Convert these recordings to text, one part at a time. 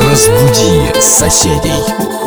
Разбуди соседей.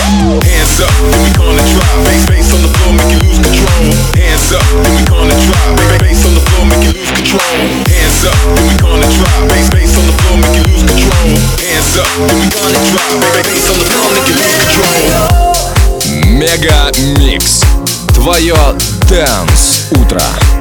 Hands up, then we gonna drop. Bass, bass on the floor, make you lose control. Hands up, then we gonna drop. Bass, bass on the floor, make you lose control. Hands up, then we gonna drop. Bass, bass on the floor, make you lose control. Hands up, then we gonna drop. Bass, bass on the floor, make you lose control. Мега Микс. Твое Дэнс Утро.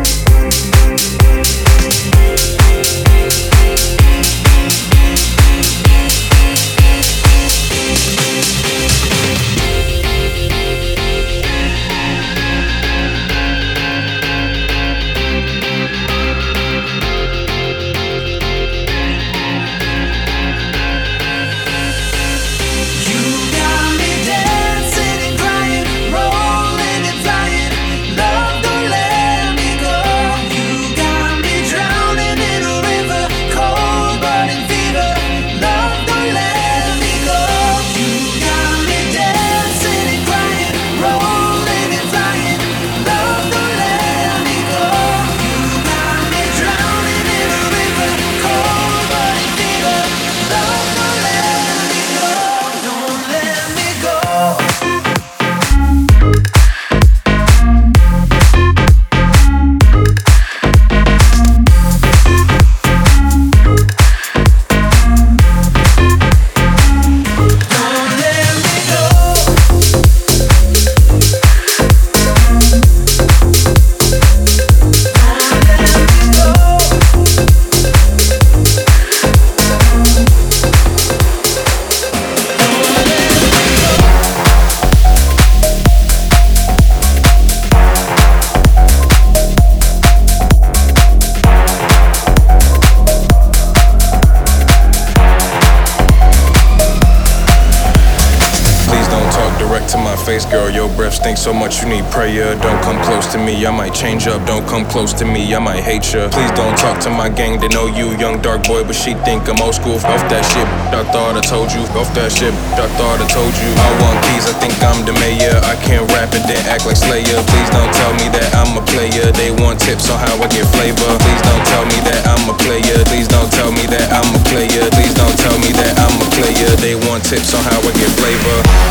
Girl. Your breath stinks so much you need prayer. Don't come close to me, I might change up. Don't come close to me, I might hate ya. Please don't talk to my gang, they know you, young dark boy, but she think I'm old school. Off that shit, I thought I told you. Off that shit, I thought I told you. I want keys, I think I'm the mayor. I can't rap and then act like Slayer. Please don't tell me that I'm a player. They want tips on how I get flavor. Please don't tell me that I'm a player. Please don't tell me that I'm a player. Please don't tell me that I'm a player. They want tips on how I get flavor.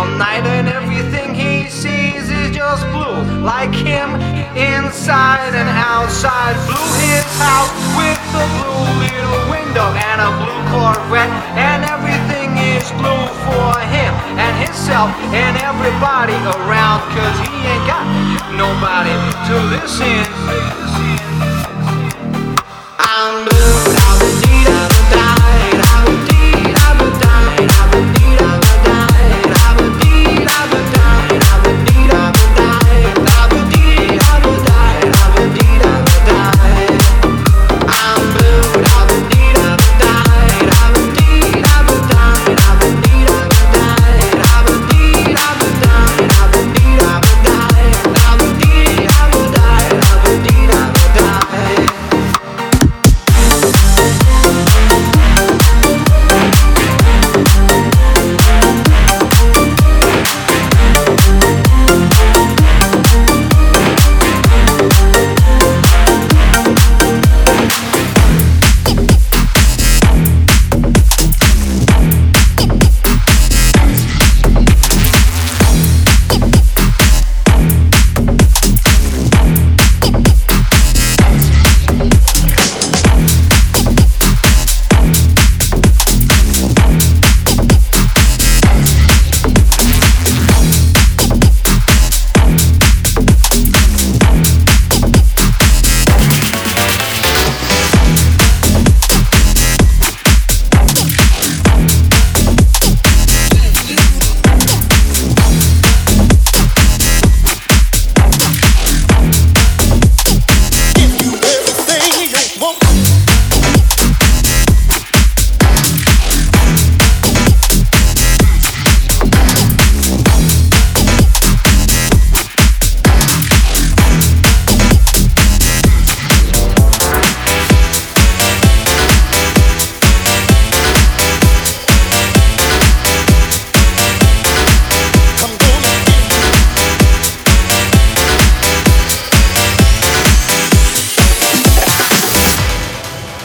All night, and everything he sees is just blue. Like him, inside and outside. Blue his house with a blue little window and a blue Corvette. And everything is blue for him and himself and everybody around. Cause he ain't got nobody to listen. I'm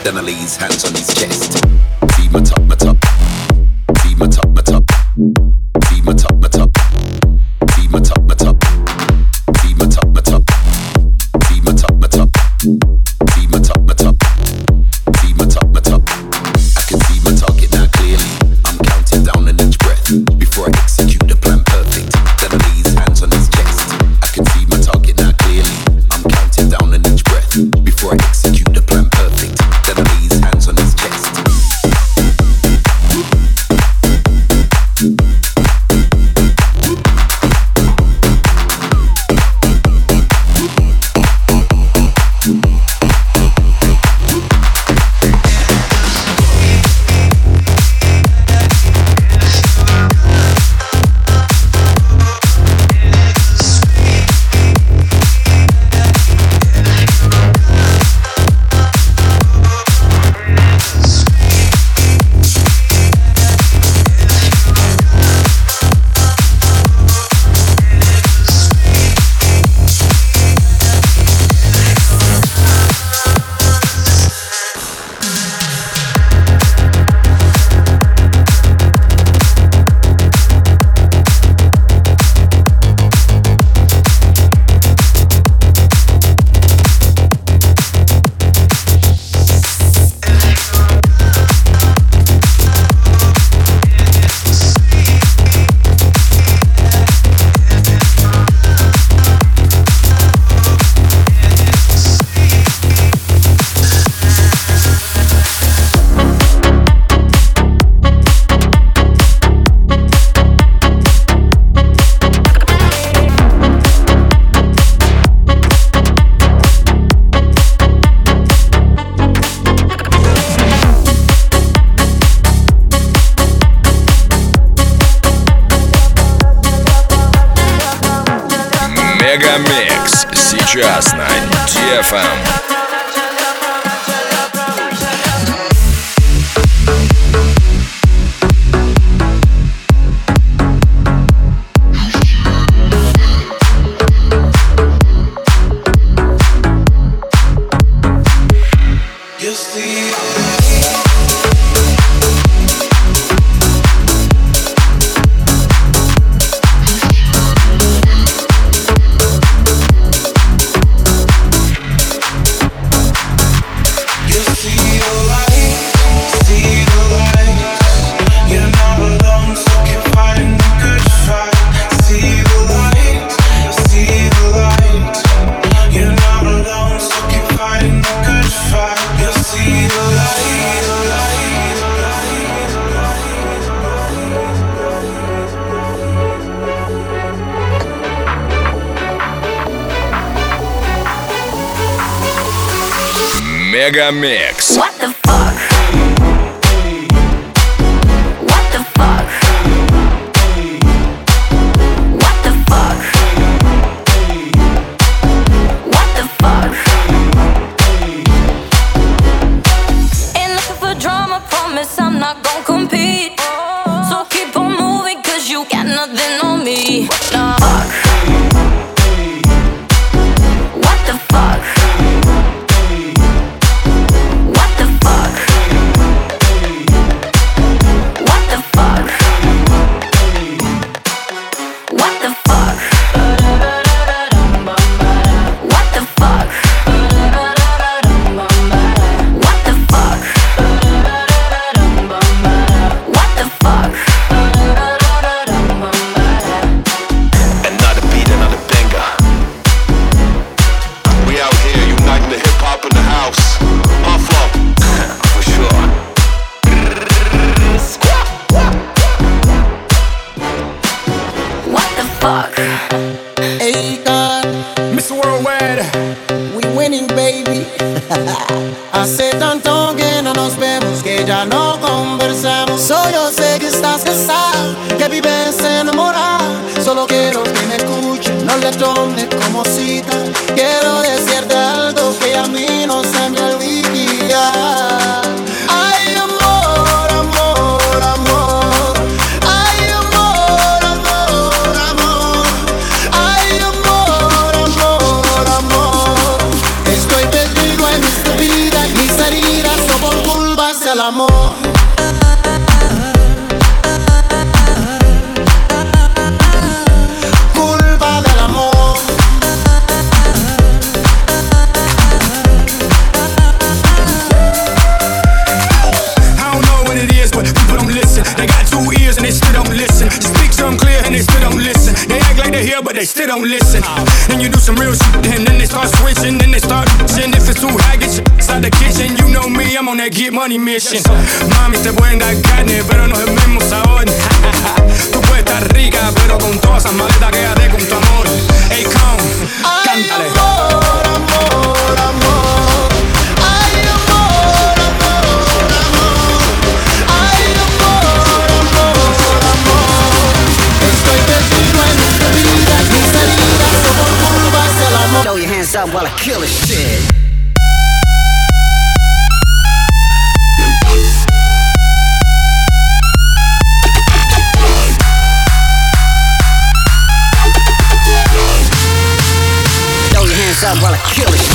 Then I lay his hands on his chest. Мегамикс. What Hace tanto que no nos vemos, que ya no conversamos. Solo sé que estás casada, que vives enamorada. Solo quiero que me escuches, no le tomes como cita. Quiero they still don't listen. And you do some real shit, and then they start switching, then they start bitching. If it's too high, get shit inside the kitchen. You know me, I'm on that get money mission. Mami, te pueden dar carne, pero no es el mismo. Tú puedes estar rica, pero con todas esas maletas quédate con tu amor. Hey, come, cántale. While I kill this shit. While I kill this